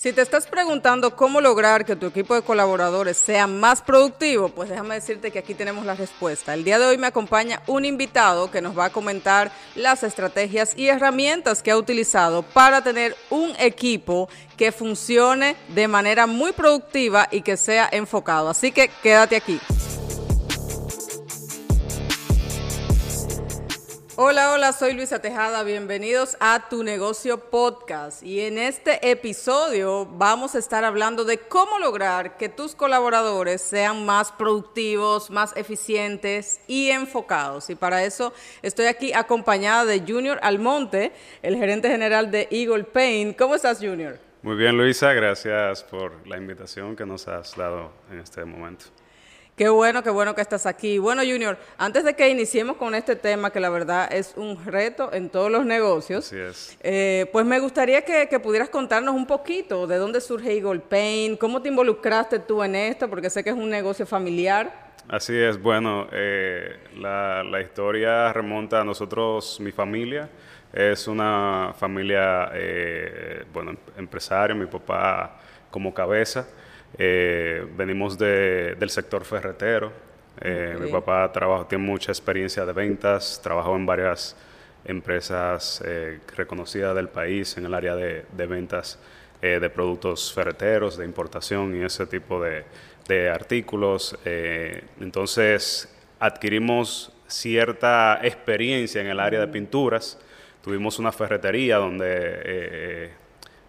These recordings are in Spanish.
Si te estás preguntando cómo lograr que tu equipo de colaboradores sea más productivo, pues déjame decirte que aquí tenemos la respuesta. El día de hoy me acompaña un invitado que nos va a comentar las estrategias y herramientas que ha utilizado para tener un equipo que funcione de manera muy productiva y que sea enfocado. Así que quédate aquí. Hola, hola, soy Luisa Tejada, bienvenidos a Tu Negocio Podcast y en este episodio vamos a estar hablando de cómo lograr que tus colaboradores sean más productivos, más eficientes y enfocados. Y para eso estoy aquí acompañada de Junior Almonte, el gerente general de Eagle Paint. ¿Cómo estás, Junior? Muy bien, Luisa, gracias por la invitación que nos has dado en este momento. Qué bueno, qué bueno que estás aquí. Bueno, Junior, antes de que iniciemos con este tema, que la verdad es un reto en todos los negocios, Así es. eh, pues me gustaría que, que pudieras contarnos un poquito de dónde surge Eagle Paint, cómo te involucraste tú en esto, porque sé que es un negocio familiar. Así es, bueno, eh, la, la historia remonta a nosotros, mi familia. Es una familia, eh, bueno, empresario, mi papá como cabeza. Eh, venimos de- del sector ferretero. Eh. Mi papá trabaja, tiene mucha experiencia de ventas, trabajó en varias empresas eh, reconocidas del país en el área de, de ventas de productos ferreteros, de importación y ese tipo de, de artículos. Entonces adquirimos cierta experiencia en el área de pinturas. Tuvimos una ferretería donde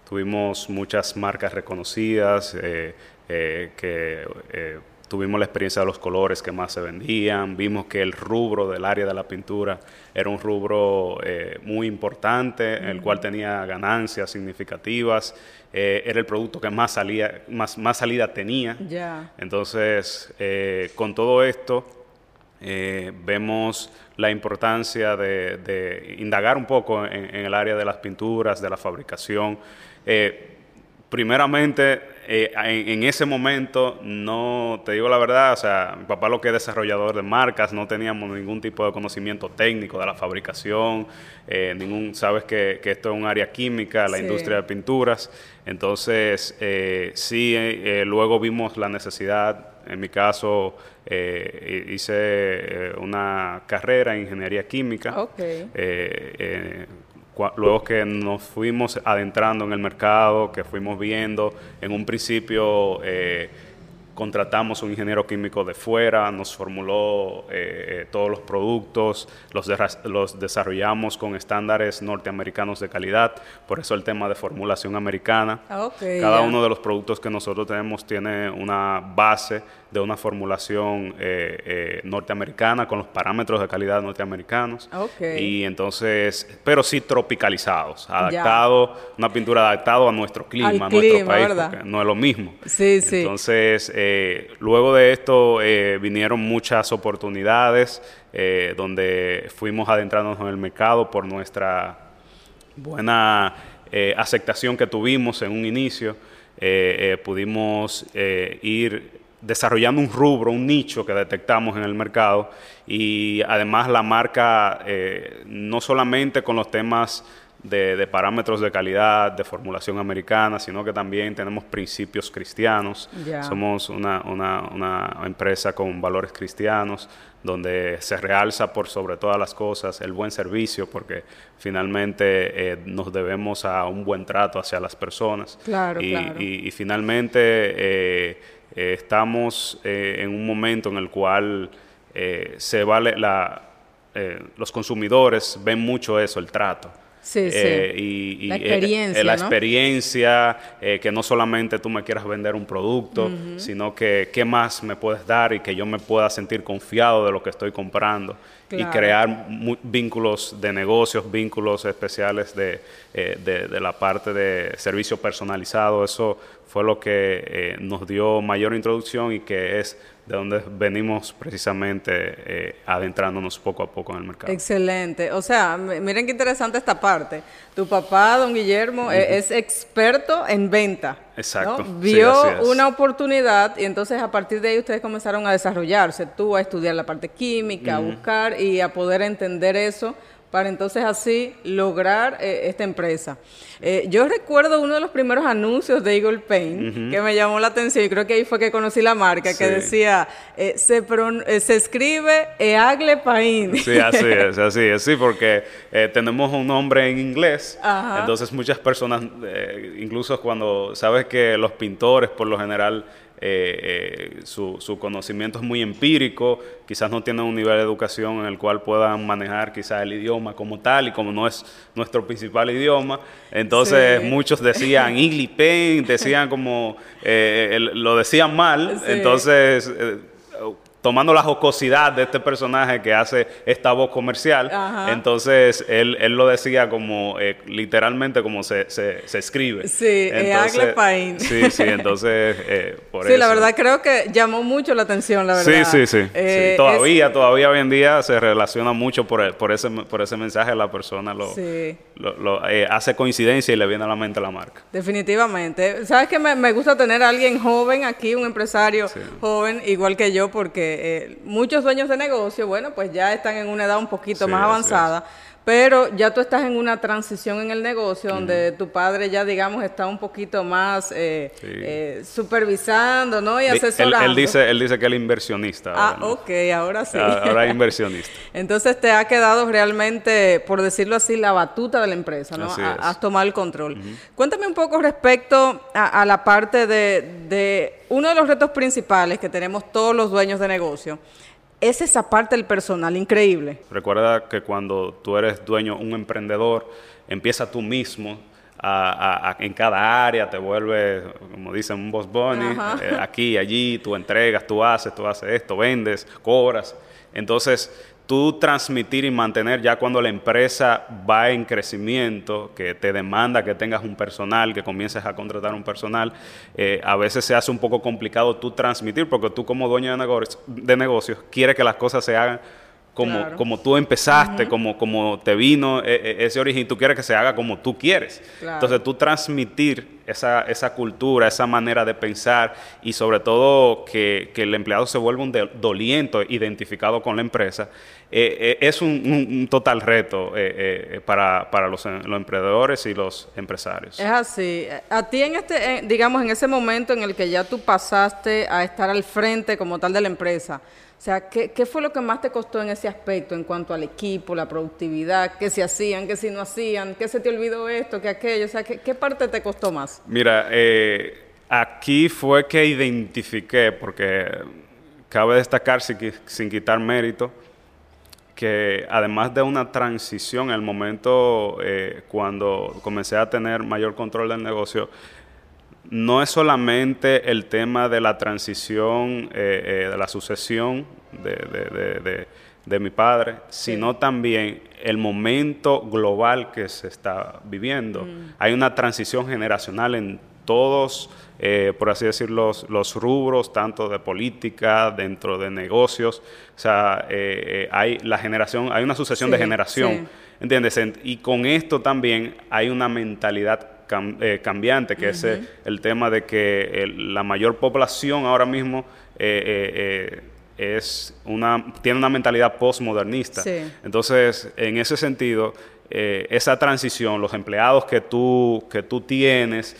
tuvimos muchas marcas reconocidas, eh, eh, que eh, tuvimos la experiencia de los colores que más se vendían, vimos que el rubro del área de la pintura era un rubro eh, muy importante, el cual tenía ganancias significativas, eh, era el producto que más, salía, más, más salida tenía. Entonces, eh, con todo esto, vemos la importancia de, de indagar un poco en, en el área de las pinturas, de la fabricación. Eh, primeramente, eh, en, en ese momento, no, te digo la verdad, o sea, mi papá lo que es desarrollador de marcas, no teníamos ningún tipo de conocimiento técnico de la fabricación, eh, ningún, sabes que, que esto es un área química, la Sí. industria de pinturas, entonces eh, sí, eh, luego vimos la necesidad, en mi caso eh, hice una carrera en ingeniería química, Ok. Luego que nos fuimos adentrando en el mercado, que fuimos viendo, en un principio eh, contratamos un ingeniero químico de fuera, nos formuló eh, eh, todos los productos, los, los desarrollamos con estándares norteamericanos de calidad, por eso el tema de formulación americana. Ah, Cada uno de los productos que nosotros tenemos tiene una base de una formulación eh, eh, norteamericana con los parámetros de calidad norteamericanos. Ok. Y entonces, pero sí tropicalizados, adaptado, una pintura adaptado a nuestro clima, Al a nuestro clima, país, no es lo mismo. Sí, sí. Entonces, eh, luego de esto vinieron muchas oportunidades donde fuimos adentrándonos en el mercado por nuestra buena aceptación que tuvimos en un inicio. Pudimos eh, ir desarrollando un rubro, un nicho que detectamos en el mercado y además la marca eh, no solamente con los temas de, de parámetros de calidad, de formulación americana, sino que también tenemos principios cristianos. Somos una, una- una empresa con valores cristianos, donde se realza por sobre todas las cosas el buen servicio, porque finalmente eh, nos debemos a un buen trato hacia las personas. Claro, y, claro. y- y finalmente eh, eh, estamos eh, en un momento en el cual eh, se vale la, eh, los consumidores ven mucho eso, el trato. Sí, sí. Eh, y, y, La experiencia, la ¿no? experiencia, que no solamente tú me quieras vender un producto, sino que qué más me puedes dar y que yo me pueda sentir confiado de lo que estoy comprando. Claro. Y crear vínculos de negocios, vínculos especiales de, eh, de, de la parte de servicio personalizado. Eso fue lo que eh, nos dio mayor introducción y que es de donde venimos precisamente eh, adentrándonos poco a poco en el mercado. Excelente. O sea, miren qué interesante esta parte. Tu papá, don Guillermo, e- es experto en venta. Exacto. Vio una oportunidad y entonces a partir de ahí ustedes comenzaron a desarrollarse. Tú a estudiar la parte química, a buscar y a poder entender eso para entonces así lograr eh, esta empresa. Eh, yo recuerdo uno de los primeros anuncios de Eagle Paint que me llamó la atención y creo que ahí fue que conocí la marca, que decía, eh, se, se escribe Eagle Paint. Sí, así es, así es, sí, porque tenemos un nombre en inglés, entonces muchas personas, incluso cuando sabes que los pintores por lo general eh, eh, su, su, conocimiento es muy empírico, quizás no tienen un nivel de educación en el cual puedan manejar quizás el idioma como tal y como no es nuestro principal idioma. Entonces muchos decían English Pain, decían como, eh, lo decían mal, entonces tomando la jocosidad de este personaje que hace esta voz comercial. Entonces, él, él, lo decía como, eh, literalmente como se, se, se escribe. Sí, entonces, Sí, sí, entonces, eh, por sí, la verdad creo que llamó mucho la atención, la verdad. Sí, sí, sí. Eh, todavía, todavía hoy en día se relaciona mucho por, por, ese, por ese mensaje, la persona lo, lo, hace coincidencia y le viene a la mente la marca. Definitivamente. ¿Sabes que me, me gusta tener a alguien joven aquí, un empresario joven, igual que yo, porque eh, muchos dueños de negocio, bueno, pues ya están en una edad un poquito más avanzada. Pero ya tú estás en una transición en el negocio donde tu padre ya, digamos, está un poquito más eh, eh, supervisando, ¿no? Y asesorando. Él, dice, él dice que es inversionista. Ah, ok, ahora sí. Ahora es inversionista. Entonces te ha quedado realmente, por decirlo así, la batuta de la empresa, ¿no? Has tomado el control. Cuéntame un poco respecto a, la parte de, de uno de los retos principales que tenemos todos los dueños de negocio es esa parte del personal increíble. Recuerda que cuando tú eres dueño, un emprendedor, empieza tú mismo en cada área, te vuelves, como dicen, un boss bunny, eh, aquí, allí, tú entregas, tú haces, tú haces esto, vendes, cobras. Entonces, tú transmitir y mantener ya cuando la empresa va en crecimiento, que te demanda que tengas un personal, que comiences a contratar un personal, eh, a veces se hace un poco complicado tú transmitir, porque tú como dueño de, negocios, de negocios quieres que las cosas se hagan como, como tú empezaste, como, como te vino e, e, ese origen, tú quieres que se haga como tú quieres. Entonces tú transmitir esa, esa, cultura, esa manera de pensar y sobre todo que, que el empleado se vuelva un doliento identificado con la empresa, eh, eh, es un, total reto eh, para, para los, los, emprendedores y los empresarios. Es así. A ti en este, digamos, en ese momento en el que ya tú pasaste a estar al frente como tal de la empresa, o sea, ¿qué, ¿qué, fue lo que más te costó en ese aspecto en cuanto al equipo, la productividad, qué se hacían, qué si no hacían, qué se te olvidó esto, qué aquello? O sea, ¿qué, qué parte te costó más? Mira, aquí fue que identifiqué, porque cabe destacar sin, sin quitar mérito, que además de una transición, en el momento eh, cuando comencé a tener mayor control del negocio, no es solamente el tema de la transición, eh, eh, de la sucesión de, mi padre, sino también el momento global que se está viviendo. Mm. Hay una transición generacional en todos eh, por así decir, los, rubros, tanto de política, dentro de negocios. O sea, eh, eh, hay la generación, hay una sucesión de generación, ¿entiendes? Y con esto también hay una mentalidad cambiante, que es el tema de que la mayor población ahora mismo es una, tiene una mentalidad postmodernista. Entonces, en ese sentido, esa transición, los empleados que tú, que tú tienes,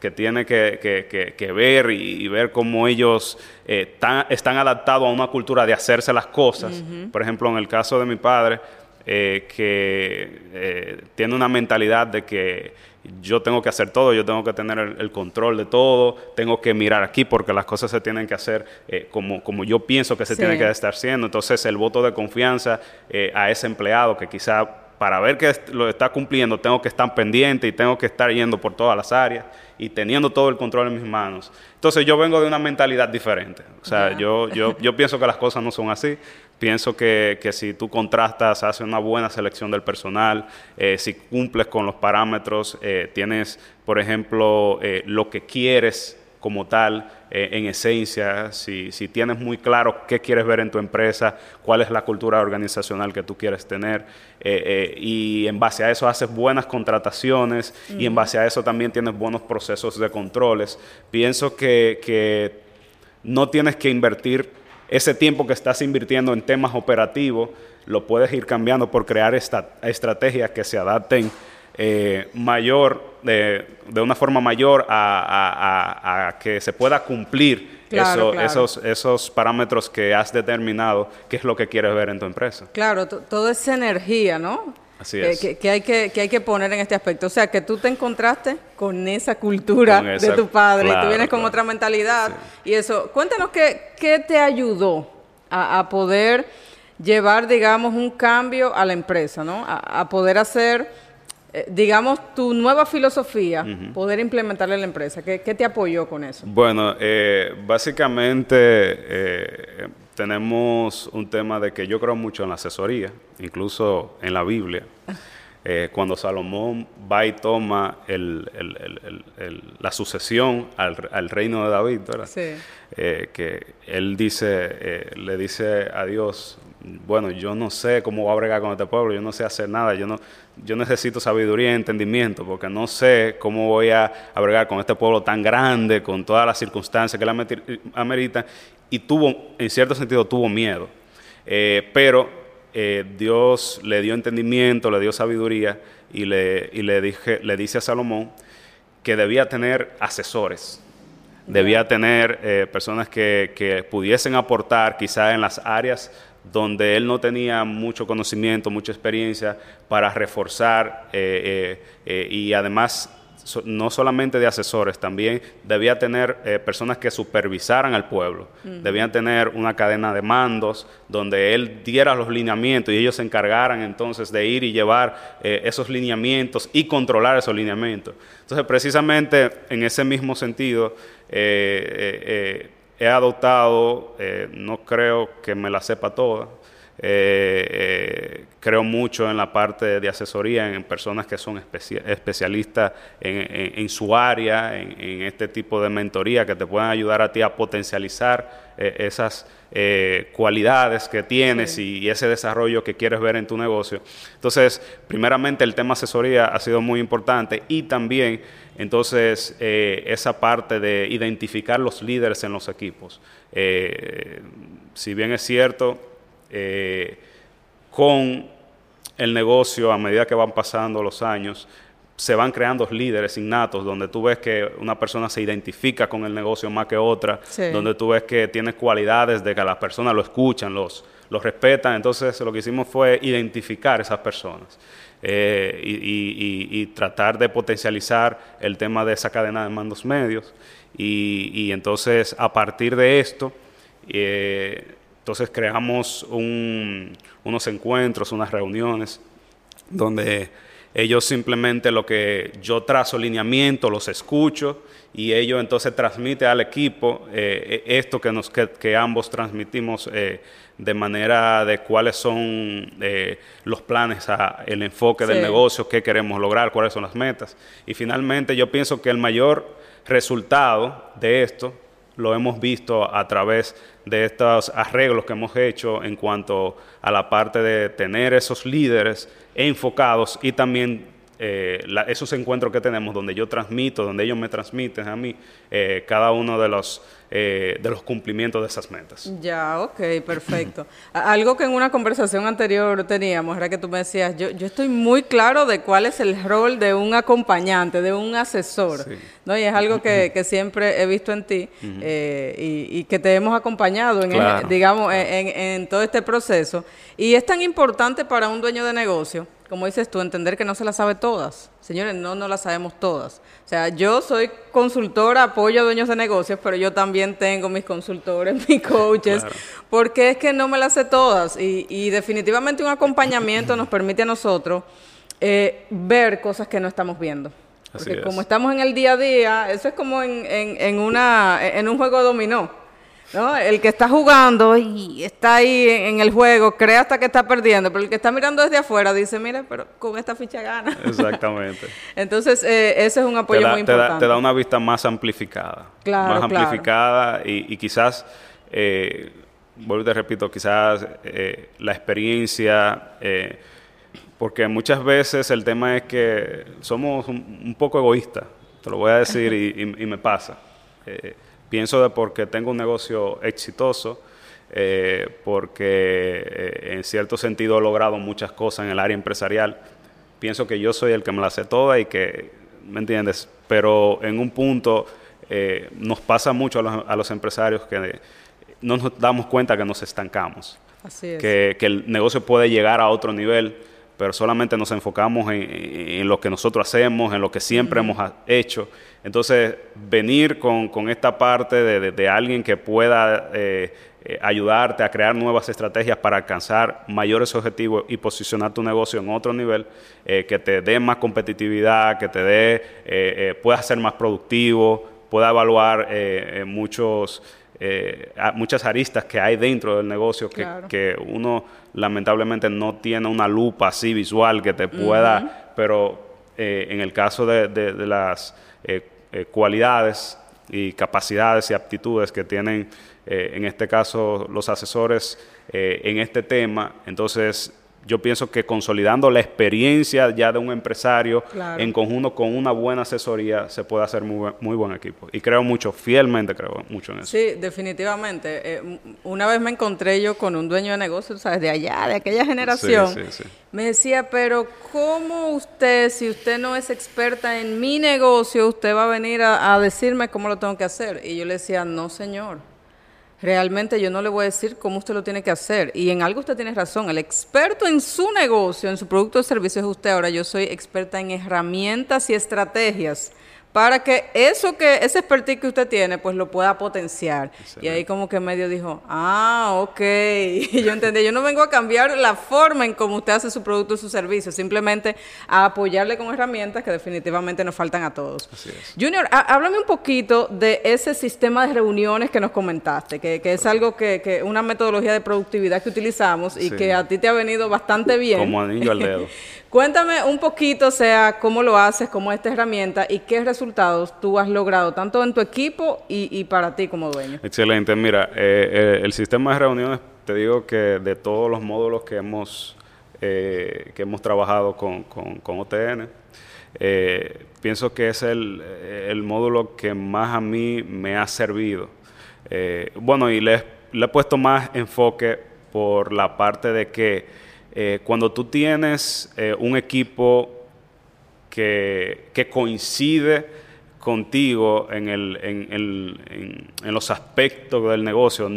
que, tiene que, ver y, ver cómo ellos eh, están adaptados a una cultura de hacerse las cosas. Por ejemplo, en el caso de mi padre, eh, que eh, tiene una mentalidad de que yo tengo que hacer todo, yo tengo que tener el, control de todo, tengo que mirar aquí porque las cosas se tienen que hacer como, como yo pienso que se tienen que estar haciendo. Entonces, el voto de confianza a ese empleado que quizá para ver que lo está cumpliendo tengo que estar pendiente y tengo que estar yendo por todas las áreas y teniendo todo el control en mis manos. Entonces yo vengo de una mentalidad diferente. O sea, yo, yo, yo pienso que las cosas no son así. Pienso que, que si tú contrastas, haces una buena selección del personal, eh, si cumples con los parámetros, eh, tienes, por ejemplo, eh, lo que quieres como tal, eh, en esencia, si, si, tienes muy claro qué quieres ver en tu empresa, cuál es la cultura organizacional que tú quieres tener, eh, eh, y en base a eso haces buenas contrataciones y en base a eso también tienes buenos procesos de controles. Pienso que, que no tienes que invertir ese tiempo que estás invirtiendo en temas operativos, lo puedes ir cambiando por crear esta, estrategias que se adapten eh, mayor, de, de, una forma mayor a, que se pueda cumplir Esos, esos parámetros que has determinado, que es lo que quieres ver en tu empresa. Claro, toda esa energía, ¿no? Así es. Que, hay que, hay que poner en este aspecto. O sea, que tú te encontraste con esa cultura de tu padre y tú vienes con otra mentalidad. Y eso, cuéntanos qué, qué te ayudó a, poder llevar, digamos, un cambio a la empresa, ¿no? a poder hacer eh, digamos, tu nueva filosofía, poder implementarla en la empresa? ¿Qué, te apoyó con eso? Bueno, eh, básicamente eh, tenemos un tema de que yo creo mucho en la asesoría, incluso en la Biblia. Cuando Salomón va y toma la sucesión al, reino de David, ¿verdad? Sí. que él dice, le dice a Dios, bueno, yo no sé cómo voy a bregar con este pueblo, yo no sé hacer nada, yo no, yo necesito sabiduría y entendimiento, porque no sé cómo voy a, bregar con este pueblo tan grande, con todas las circunstancias que la amerita, y tuvo, en cierto sentido, tuvo miedo. Eh, pero eh, Dios le dio entendimiento, le dio sabiduría, y le, y le, dije, le dice a Salomón que debía tener asesores, debía tener eh, personas que, que pudiesen aportar quizá en las áreas donde él no tenía mucho conocimiento, mucha experiencia para reforzar eh, eh, eh, y además no solamente de asesores, también debía tener personas que supervisaran al pueblo, debían tener una cadena de mandos donde él diera los lineamientos y ellos se encargaran entonces de ir y llevar esos lineamientos y controlar esos lineamientos. Entonces, precisamente en ese mismo sentido, he adoptado, eh, no creo que me la sepa toda, eh, eh, creo mucho en la parte de asesoría, en personas que son especialistas en, su área, en, este tipo de mentoría que te puedan ayudar a ti a potencializar esas cualidades que tienes y, ese desarrollo que quieres ver en tu negocio. Entonces, primeramente el tema asesoría ha sido muy importante y también entonces, eh, esa parte de identificar los líderes en los equipos. Eh, si bien es cierto, eh, con el negocio, a medida que van pasando los años, se van creando líderes innatos, donde tú ves que una persona se identifica con el negocio más que otra, donde tú ves que tiene cualidades de que las personas lo escuchan, los, los respetan. Entonces, lo que hicimos fue identificar esas personas. Eh, y, tratar de potencializar el tema de esa cadena de mandos medios. Y, entonces, a partir de esto, eh, entonces creamos unos encuentros, unas reuniones, donde ellos simplemente lo que yo trazo lineamiento, los escucho y ellos entonces transmiten al equipo eh, esto que, nos, que, ambos transmitimos de manera de cuáles son eh, los planes, el enfoque del negocio, qué queremos lograr, cuáles son las metas. Y finalmente yo pienso que el mayor resultado de esto lo hemos visto a través de estos arreglos que hemos hecho en cuanto a la parte de tener esos líderes enfocados y también eh, esos encuentros que tenemos donde yo transmito, donde ellos me transmiten a mí eh, cada uno de los eh, de los cumplimientos de esas metas. Ya, ok, perfecto. Algo que en una conversación anterior teníamos era que tú me decías, yo, yo estoy muy claro de cuál es el rol de un acompañante, de un asesor, ¿no? Y es algo que, que, siempre he visto en ti eh, y, que te hemos acompañado, en digamos, en, en todo este proceso. Y es tan importante para un dueño de negocio como dices tú, entender que no se las sabe todas. Señores, no, no las sabemos todas. O sea, yo soy consultora, apoyo a dueños de negocios, pero yo también tengo mis consultores, mis coaches, porque es que no me las sé todas. Y, definitivamente un acompañamiento nos permite a nosotros eh, ver cosas que no estamos viendo. Porque como estamos en el día a día, eso es como en, en, una, en un juego dominó. ¿No? El que está jugando y está ahí en el juego, cree hasta que está perdiendo, pero el que está mirando desde afuera dice, mira, pero con esta ficha gana. Exactamente. Entonces, eh, ese es un apoyo muy importante. te da una vista más amplificada. Claro, Más amplificada y, quizás, eh, vuelvo y te repito, quizás eh, la experiencia... Eh, porque muchas veces el tema es que somos un, poco egoístas, te lo voy a decir y, y me pasa. Pienso de porque tengo un negocio exitoso, porque en cierto sentido he logrado muchas cosas en el área empresarial. Pienso que yo soy el que me la sé toda y que, ¿me entiendes? Pero en un punto nos pasa mucho a los, a los empresarios que no nos damos cuenta que nos estancamos. Que, el negocio puede llegar a otro nivel, pero solamente nos enfocamos en, lo que nosotros hacemos, en lo que siempre hemos hecho. Entonces, venir con, esta parte de, alguien que pueda eh, eh, ayudarte a crear nuevas estrategias para alcanzar mayores objetivos y posicionar tu negocio en otro nivel, eh, que te dé más competitividad, que te dé, puedas ser más productivo, pueda evaluar muchos muchas aristas que hay dentro del negocio que, uno lamentablemente no tiene una lupa así visual que te pueda, pero eh, en el caso de, las eh, eh, cualidades y capacidades y aptitudes que tienen en este caso los asesores en este tema, entonces yo pienso que consolidando la experiencia ya de un empresario en conjunto con una buena asesoría se puede hacer muy, muy buen equipo. Y creo mucho, fielmente creo mucho en eso. Sí, definitivamente. Eh, una vez me encontré yo con un dueño de negocios, ¿sabes? De allá, de aquella generación. Me decía, pero ¿cómo usted, si usted no es experta en mi negocio, usted va a venir a decirme cómo lo tengo que hacer? Y yo le decía, no, señor realmente yo no le voy a decir cómo usted lo tiene que hacer. Y en algo usted tiene razón. El experto en su negocio, en su producto o servicio es usted. Ahora yo soy experta en herramientas y estrategias para que eso que, ese expertise que usted tiene, pues lo pueda potenciar. Y ahí como que medio dijo, ah, ok, y yo entendí, yo no vengo a cambiar la forma en cómo usted hace su producto y su servicio, simplemente a apoyarle con herramientas que definitivamente nos faltan a todos. Junior, háblame un poquito de ese sistema de reuniones que nos comentaste, que, que es algo que, que, una metodología de productividad que utilizamos y que a ti te ha venido bastante bien. Como anillo al dedo. Cuéntame un poquito, o sea, cómo lo haces, cómo es esta herramienta y qué resultados tú has logrado, tanto en tu equipo y, para ti como dueño. Excelente. Mira, eh, eh, el sistema de reuniones, te digo que de todos los módulos que hemos, eh, que hemos trabajado con, con, OTN, pienso que es el, el, módulo que más a mí me ha servido. bueno, y le, le he puesto más enfoque por la parte de que eh, cuando tú tienes eh, un equipo que, coincide contigo en, el, en, los aspectos del negocio,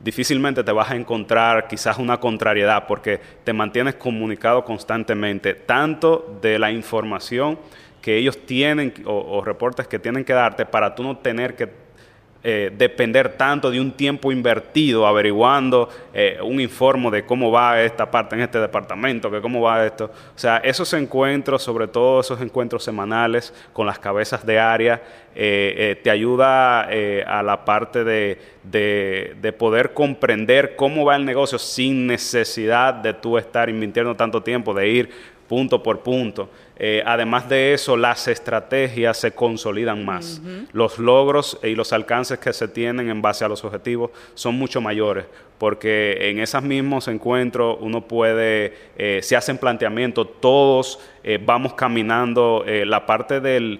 difícilmente te vas a encontrar quizás una contrariedad porque te mantienes comunicado constantemente, tanto de la información que ellos tienen o, o reportes que tienen que darte para tú no tener que eh, depender tanto de un tiempo invertido averiguando eh, un informe de cómo va esta parte en este departamento, que cómo va esto. O sea, esos encuentros, sobre todo esos encuentros semanales con las cabezas de área, eh, te ayuda a la parte de, de, poder comprender cómo va el negocio sin necesidad de tú estar invirtiendo tanto tiempo, de ir punto por punto. Eh, además de eso, las estrategias se consolidan más. Los logros y los alcances que se tienen en base a los objetivos son mucho mayores, porque en esos mismos encuentros uno puede, eh, se hacen planteamientos, todos eh, vamos caminando, la parte del,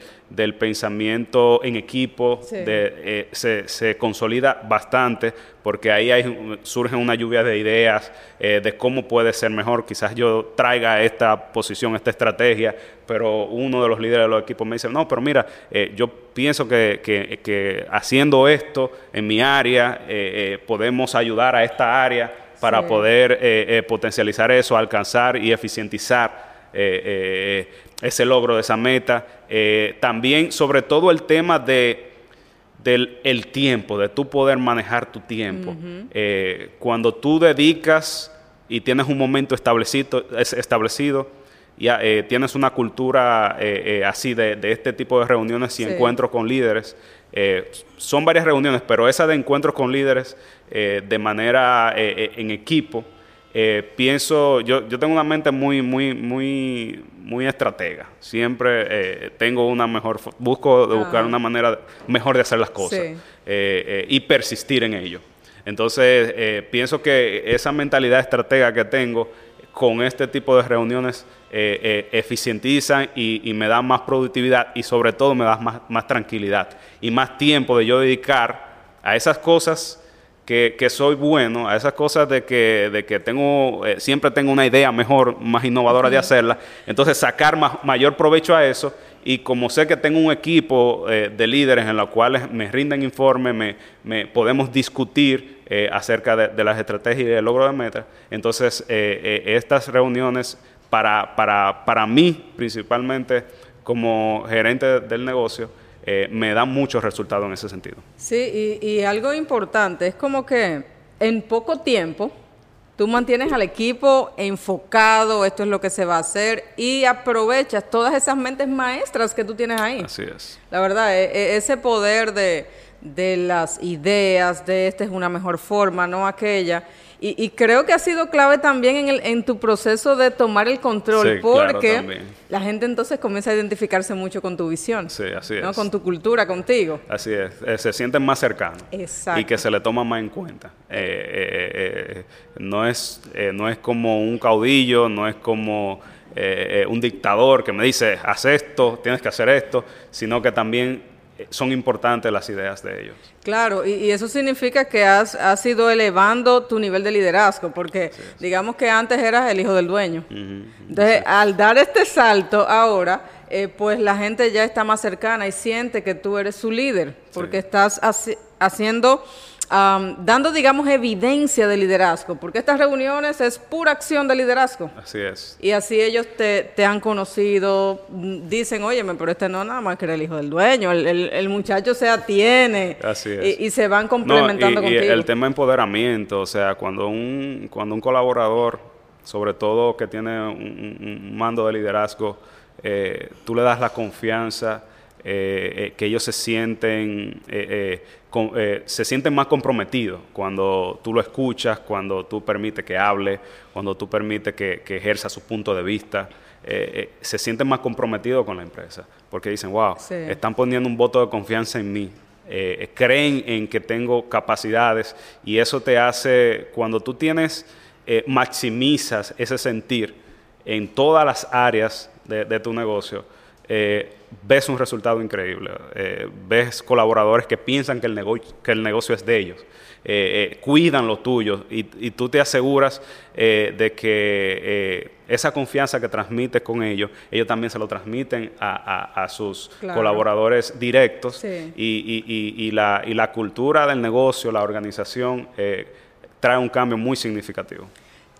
pensamiento en equipo se, se, consolida bastante, porque ahí hay, surge una lluvia de ideas de cómo puede ser mejor. Quizás yo traiga esta posición, esta estrategia, pero uno de los líderes de los equipos me dice, no, pero mira, eh, yo pienso que, haciendo esto en mi área eh, eh, podemos ayudar a esta área para poder potencializar eso, alcanzar y eficientizar ese logro de esa meta. también, sobre todo, el tema de del el tiempo, de tú poder manejar tu tiempo. cuando tú dedicas y tienes un momento establecido, establecido ya eh, tienes una cultura eh, eh, así de, este tipo de reuniones y encuentros con líderes. son varias reuniones, pero esa de encuentros con líderes de manera en equipo, pienso, yo, yo tengo una mente muy, muy, muy, muy estratega. Siempre tengo una mejor, busco buscar ah. una manera mejor de hacer las cosas y persistir en ello. Entonces, pienso que esa mentalidad estratega que tengo con este tipo de reuniones eh, eh, eficientizan y, me dan más productividad y sobre todo me dan más, tranquilidad y más tiempo de yo dedicar a esas cosas que, soy bueno, a esas cosas de que, de que tengo, eh, siempre tengo una idea mejor, más innovadora de hacerla, entonces sacar mayor provecho a eso y como sé que tengo un equipo eh, de líderes en los cuales me rinden informes, me, podemos discutir eh, acerca de, las estrategias y del logro de metas, entonces estas reuniones para, para, para mí principalmente como gerente del negocio, eh, me da muchos resultados en ese sentido. Sí, y, algo importante, es como que en poco tiempo tú mantienes al equipo enfocado, esto es lo que se va a hacer, y aprovechas todas esas mentes maestras que tú tienes ahí. Así es. La verdad, e, e, ese poder de, de las ideas, de esta es una mejor forma, no aquella y, creo que ha sido clave también en, el, en tu proceso de tomar el control, porque la gente entonces comienza a identificarse mucho con tu visión. Sí, así es. Con tu cultura, contigo. Así es, eh, se sienten más cercanos. Exacto. Y que se le toma más en cuenta. Eh, eh, no, es, no es como un caudillo, no es como un dictador que me dice, haz esto, tienes que hacer esto, sino que también son importantes las ideas de ellos. Claro, y, eso significa que has, has, ido elevando tu nivel de liderazgo, porque digamos que antes eras el hijo del dueño. Entonces, al dar este salto ahora, eh, pues la gente ya está más cercana y siente que tú eres su líder, porque estás haciendo dando, digamos, evidencia de liderazgo, porque estas reuniones es pura acción de liderazgo. Así es. Y así ellos te, te han conocido, dicen, óyeme, pero este no nada más que era el hijo del dueño, el, el, muchacho se atiene. Así es. Y, se van complementando contigo. Y el tema de empoderamiento, o sea, cuando un, cuando un colaborador, sobre todo que tiene un, mando de liderazgo, eh, tú le das la confianza, eh, eh, que ellos se sienten eh, se sienten más comprometidos cuando tú lo escuchas, cuando tú permites que hable, cuando tú permites que, ejerza su punto de vista. Eh, eh, se sienten más comprometidos con la empresa, porque dicen, wow, están poniendo un voto de confianza en mí, creen en que tengo capacidades y eso te hace, cuando tú tienes, maximizas ese sentir en todas las áreas de tu negocio, eh, ves un resultado increíble, eh, ves colaboradores que piensan que el, negocio, que el negocio es de ellos, eh, cuidan lo tuyo y, tú te aseguras de que esa confianza que transmites con ellos, ellos también se lo transmiten a, sus colaboradores directos y, la, y la cultura del negocio, la organización, trae un cambio muy significativo.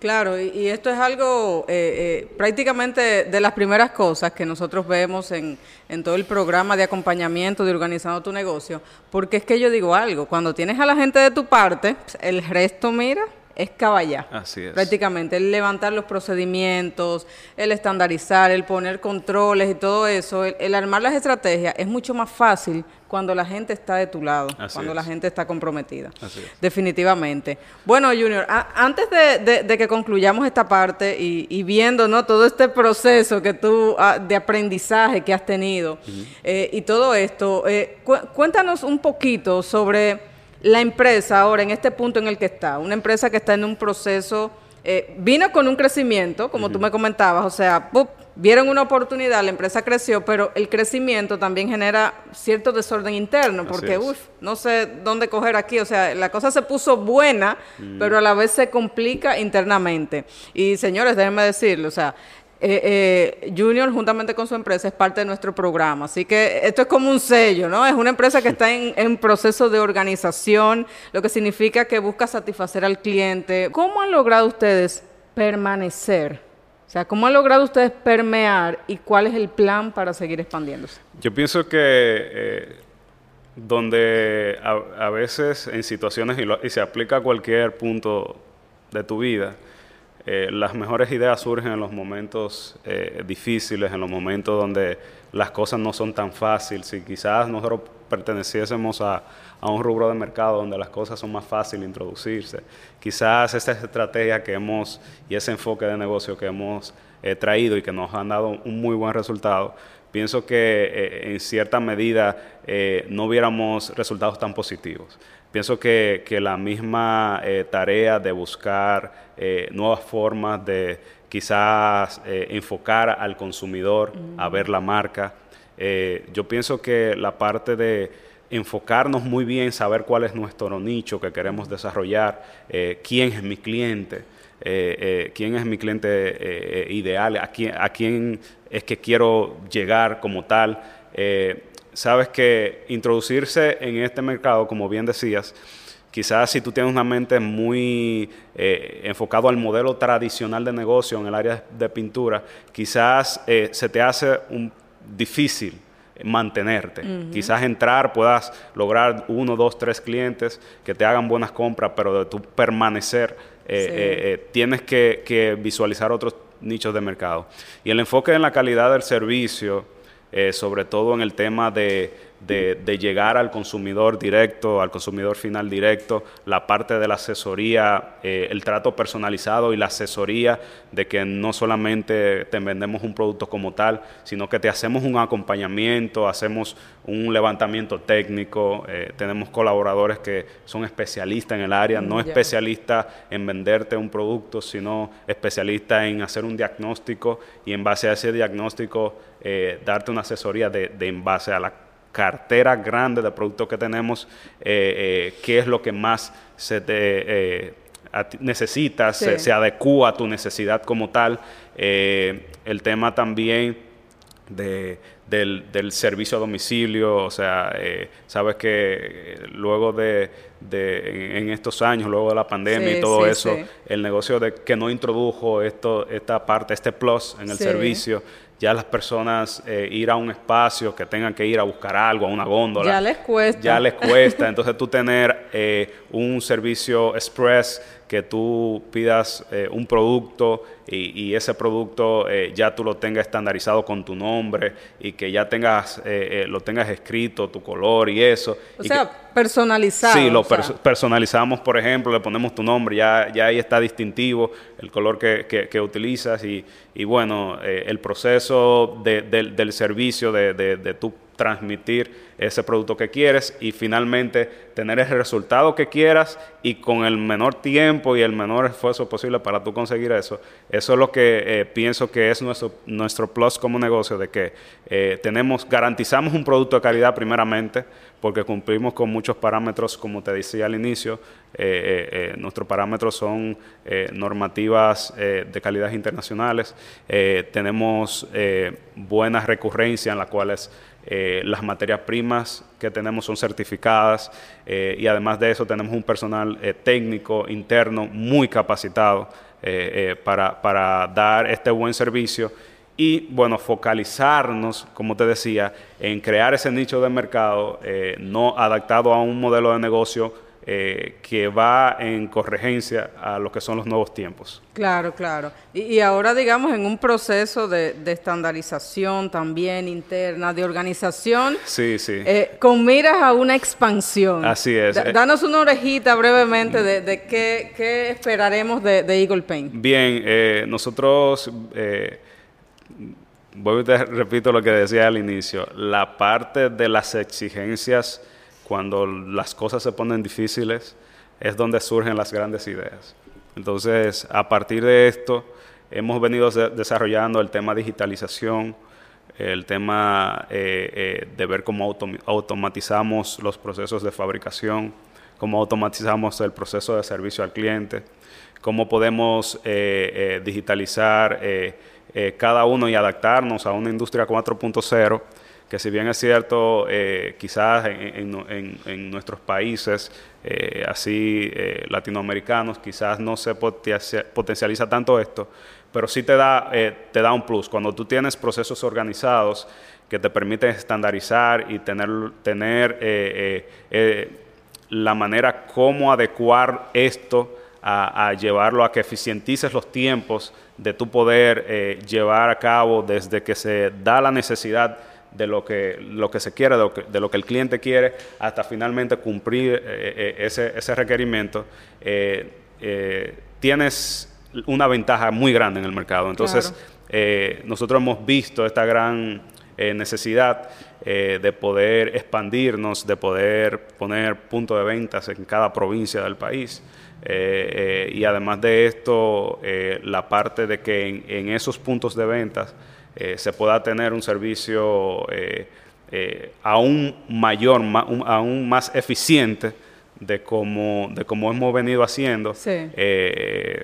Claro, y, esto es algo eh, eh, prácticamente de las primeras cosas que nosotros vemos en, en, todo el programa de acompañamiento de Organizando tu Negocio, porque es que yo digo algo, cuando tienes a la gente de tu parte, el resto, mira, es caballar. Así es. Prácticamente, el levantar los procedimientos, el estandarizar, el poner controles y todo eso, el, armar las estrategias es mucho más fácil cuando la gente está de tu lado, cuando la gente está comprometida. Así es. Definitivamente. Bueno, Junior, antes de, que concluyamos esta parte y, viendo ¿no? todo este proceso que tú, ah, de aprendizaje que has tenido eh, y todo esto, eh, cuéntanos un poquito sobre la empresa ahora en este punto en el que está, una empresa que está en un proceso, eh, vino con un crecimiento, como tú me comentabas, o sea, vieron una oportunidad, la empresa creció, pero el crecimiento también genera cierto desorden interno, porque, uff, no sé dónde coger aquí, o sea, la cosa se puso buena, pero a la vez se complica internamente. Y señores, déjenme decirlo, o sea, eh, eh, Junior, juntamente con su empresa, es parte de nuestro programa. Así que esto es como un sello, ¿no? Es una empresa que está en, proceso de organización, lo que significa que busca satisfacer al cliente. ¿Cómo han logrado ustedes permanecer? Sea, ¿cómo han logrado ustedes permear y cuál es el plan para seguir expandiéndose? Yo pienso que eh, donde a, veces en situaciones, y se aplica a cualquier punto de tu vida, eh, las mejores ideas surgen en los momentos eh, difíciles, en los momentos donde las cosas no son tan fáciles. Si quizás nosotros perteneciésemos a, un rubro de mercado donde las cosas son más fáciles introducirse, quizás esa estrategia que hemos y ese enfoque de negocio que hemos eh, traído y que nos han dado un muy buen resultado, pienso que en cierta medida no viéramos resultados tan positivos. Pienso que, la misma eh, tarea de buscar eh, nuevas formas de quizás eh, enfocar al consumidor a ver la marca, yo pienso que la parte de, enfocarnos muy bien, saber cuál es nuestro nicho que queremos desarrollar, quién es mi cliente, quién es mi cliente ideal, a quién, a quién es que quiero llegar como tal. sabes que introducirse en este mercado, como bien decías, Quizás si tú tienes una mente muy eh, enfocado al modelo tradicional de negocio en el área de pintura, quizás eh, se te hace un, difícil mantenerte. Quizás entrar puedas lograr uno, dos, tres clientes que te hagan buenas compras, pero de tu permanecer eh, tienes que, que, visualizar otros nichos de mercado. Y el enfoque en la calidad del servicio, sobre todo en el tema de de, llegar al consumidor directo, al consumidor final directo, la parte de la asesoría, eh, el trato personalizado y la asesoría de que no solamente te vendemos un producto como tal, sino que te hacemos un acompañamiento, hacemos un levantamiento técnico, eh, tenemos colaboradores que son especialistas en el área, no especialistas en venderte un producto, sino especialistas en hacer un diagnóstico y en base a ese diagnóstico eh, darte una asesoría de, de en base a la cartera grande de productos que tenemos, eh, eh, qué es lo que más se te eh, necesitas, se, adecua a tu necesidad como tal. el tema también de, del, servicio a domicilio, o sea, sabes que luego de, en, estos años, luego de la pandemia y todo eso, el negocio de que no introdujo esto, esta parte, este plus en el servicio, ya las personas eh, ir a un espacio que tengan que ir a buscar algo, a una góndola. Ya les cuesta. Ya les cuesta. Entonces tú tener eh, un servicio express que tú pidas eh, un producto y, ese producto ya tú lo tengas estandarizado con tu nombre y que ya tengas lo tengas escrito, tu color y eso. O sea, personalizado. Sí, lo personalizamos, por ejemplo, le ponemos tu nombre, ya, ya ahí está distintivo el color que, que, utilizas y, y bueno, el proceso del servicio de, de, de tu transmitir ese producto que quieres y finalmente tener el resultado que quieras y con el menor tiempo y el menor esfuerzo posible para tú conseguir eso. Eso es lo que eh, pienso que es nuestro, nuestro plus como negocio, de que eh, tenemos, garantizamos un producto de calidad primeramente, porque cumplimos con muchos parámetros, como te decía al inicio, eh, nuestros parámetros son normativas de calidad internacionales, tenemos buenas recurrencias en las cuales eh, las materias primas que tenemos son certificadas eh, y además de eso tenemos un personal eh, técnico interno muy capacitado para, para, dar este buen servicio y bueno, focalizarnos, como te decía, en crear ese nicho de mercado no adaptado a un modelo de negocio eh, que va en corregencia a lo que son los nuevos tiempos. Claro, claro. Y, ahora, digamos, en un proceso de, estandarización también interna, de organización, sí, sí. Eh, con miras a una expansión. Así es. danos una orejita brevemente de, qué, esperaremos de, Eagle Paint. Bien, eh, nosotros... Voy a repito lo que decía al inicio, la parte de las exigencias cuando las cosas se ponen difíciles, es donde surgen las grandes ideas. Entonces, a partir de esto, hemos venido desarrollando el tema digitalización, el tema eh, eh, de ver cómo automatizamos los procesos de fabricación, cómo automatizamos el proceso de servicio al cliente, cómo podemos eh, digitalizar cada uno y adaptarnos a una industria 4.0 que si bien es cierto, eh, quizás en, nuestros países eh, así eh, latinoamericanos, quizás no se potencializa tanto esto, pero sí te da, te da un plus. Cuando tú tienes procesos organizados que te permiten estandarizar y tener, tener la manera cómo adecuar esto a, a, llevarlo a que eficientices los tiempos de tu poder llevar a cabo desde que se da la necesidad de lo que, lo que se quiere, de lo que, el cliente quiere, hasta finalmente cumplir eh, eh, ese, ese, requerimiento, eh, tienes una ventaja muy grande en el mercado. Entonces, nosotros hemos visto esta gran necesidad de poder expandirnos, de poder poner puntos de ventas en cada provincia del país. y además de esto, la parte de que en, en esos puntos de ventas, eh, se pueda tener un servicio eh, eh, aún mayor, aún más eficiente de como, de como hemos venido haciendo, eh,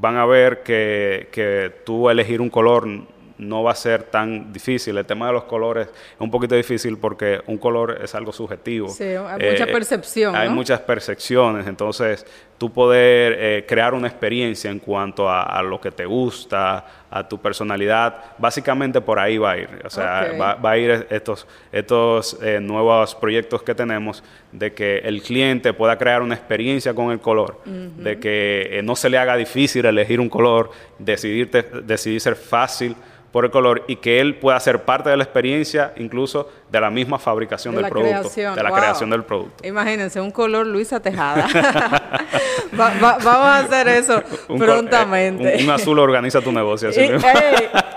van a ver que, que tú elegir un color no va a ser tan difícil. El tema de los colores es un poquito difícil porque un color es algo subjetivo. Sí, hay mucha eh, percepción. Hay muchas percepciones, entonces tú poder eh, crear una experiencia en cuanto a, lo que te gusta, a tu personalidad, básicamente por ahí va a ir. O sea, va, a ir estos, estos eh, nuevos proyectos que tenemos de que el cliente pueda crear una experiencia con el color, de que no se le haga difícil elegir un color, decidir, decidir ser fácil por el color y que él pueda ser parte de la experiencia incluso de la misma fabricación del producto, de la creación del producto. Imagínense, un color Luisa Tejada. vamos a hacer eso prontamente. un, azul organiza tu negocio.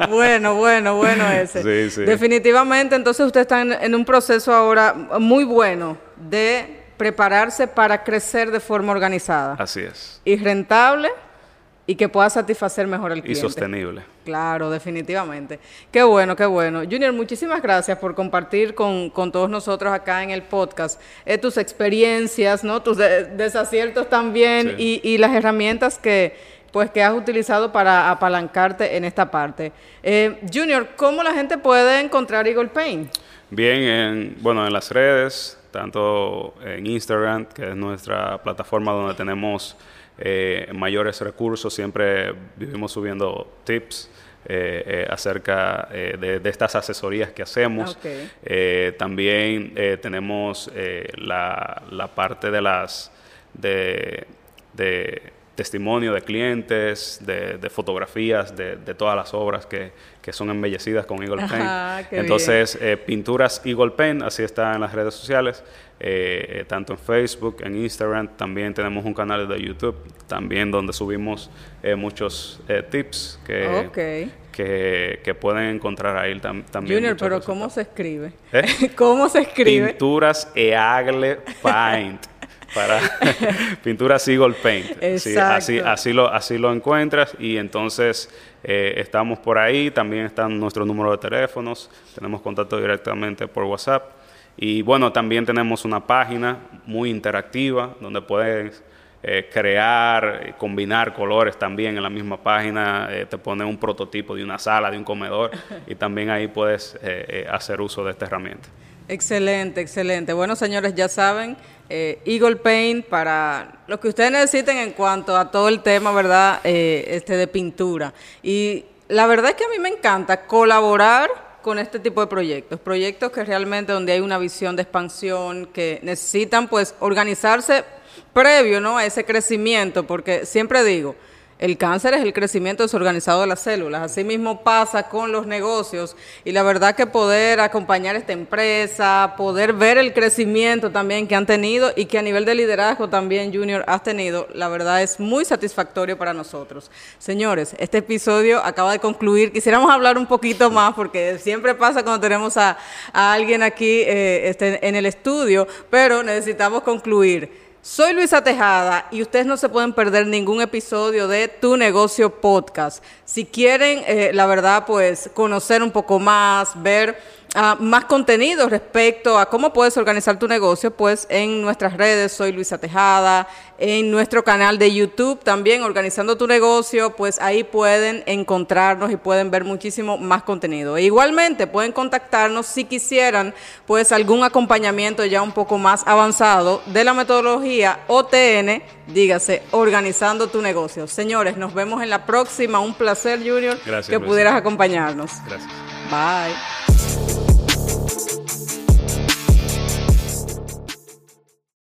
bueno, bueno, bueno ese. Definitivamente, entonces usted está en un proceso ahora muy bueno de prepararse para crecer de forma organizada. Así es. Y rentable y que pueda satisfacer mejor al cliente. Y sostenible. Claro, definitivamente. Qué bueno, qué bueno. Junior, muchísimas gracias por compartir con, todos nosotros acá en el podcast eh, tus experiencias, ¿no? tus desaciertos también y, las herramientas que, pues, que has utilizado para apalancarte en esta parte. Eh, Junior, ¿cómo la gente puede encontrar Eagle Paint? Bien, en, bueno, en las redes, tanto en Instagram, que es nuestra plataforma donde tenemos eh, mayores recursos, siempre vivimos subiendo tips. Eh, eh, acerca de, estas asesorías que hacemos. también tenemos la, la, parte de las de, testimonio de clientes, de, fotografías de, todas las obras que, son embellecidas con Eagle Paint. Entonces, pinturas Eagle Paint, así está en las redes sociales. Eh, tanto en Facebook, en Instagram, también tenemos un canal de YouTube, también donde subimos eh, muchos eh, tips que, que, pueden encontrar ahí también. Junior, pero ¿cómo se escribe? ¿Cómo se escribe? Pinturas Eagle Paint. para pinturas Eagle Paint. así, así, lo, así lo encuentras y entonces estamos por ahí. También están nuestro número de teléfonos. Tenemos contacto directamente por WhatsApp. Y bueno, también tenemos una página muy interactiva donde puedes eh, crear, combinar colores también en la misma página, eh, te pone un prototipo de una sala, de un comedor y también ahí puedes eh, hacer uso de esta herramienta. Excelente, excelente. Bueno, señores, ya saben, Eagle Paint para lo que ustedes necesiten en cuanto a todo el tema, ¿verdad? este de pintura. Y la verdad es que a mí me encanta colaborar con este tipo de proyectos, proyectos que realmente donde hay una visión de expansión, que necesitan pues organizarse previo ¿no? a ese crecimiento, porque siempre digo, el cáncer es el crecimiento desorganizado de las células. Así mismo pasa con los negocios. Y la verdad que poder acompañar esta empresa, poder ver el crecimiento también que han tenido y que a nivel de liderazgo también Junior has tenido, la verdad es muy satisfactorio para nosotros. Señores, este episodio acaba de concluir. Quisiéramos hablar un poquito más porque siempre pasa cuando tenemos a, alguien aquí eh, este, en el estudio, pero necesitamos concluir. Soy Luisa Tejada y ustedes no se pueden perder ningún episodio de Tu Negocio Podcast. Si quieren, eh, la verdad, pues conocer un poco más, ver más contenido respecto a cómo puedes organizar tu negocio, pues en nuestras redes, soy Luisa Tejada, en nuestro canal de YouTube también, Organizando tu negocio, pues ahí pueden encontrarnos y pueden ver muchísimo más contenido. E igualmente pueden contactarnos si quisieran, pues algún acompañamiento ya un poco más avanzado de la metodología OTN, dígase, Organizando tu negocio. Señores, nos vemos en la próxima. Un placer, Junior, que pudieras acompañarnos. Gracias. Bye.